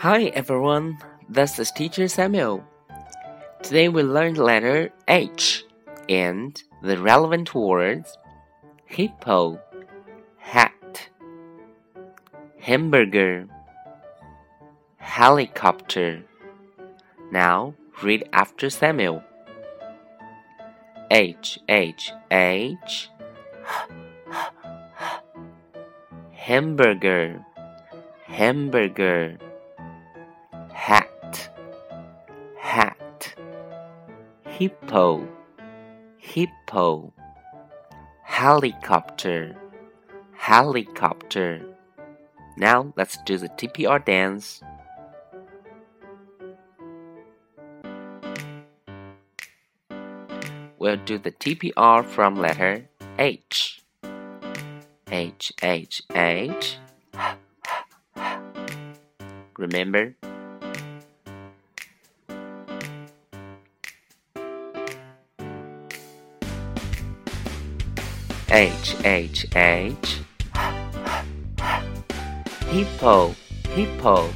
Hi everyone, this is Teacher Samuel. Today we learned letter H and the relevant words hippo, hat, hamburger, helicopter. Now read after Samuel. H H H hamburger hamburger hippo hippo helicopter helicopter now let's do the TPR dance We'll do the TPR from letter H. H, H, H. Remember? H, H, H. Hippo, hippo.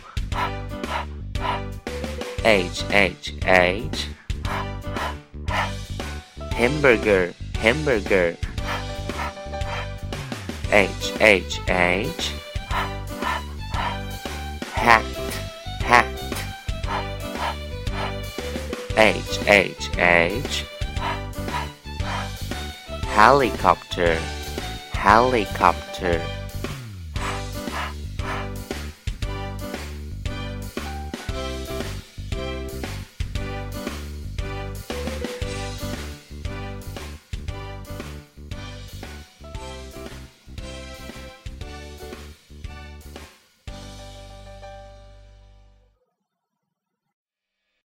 H, H, H hamburger, hamburger. H H H hat, hat. H H H helicopter, helicopter.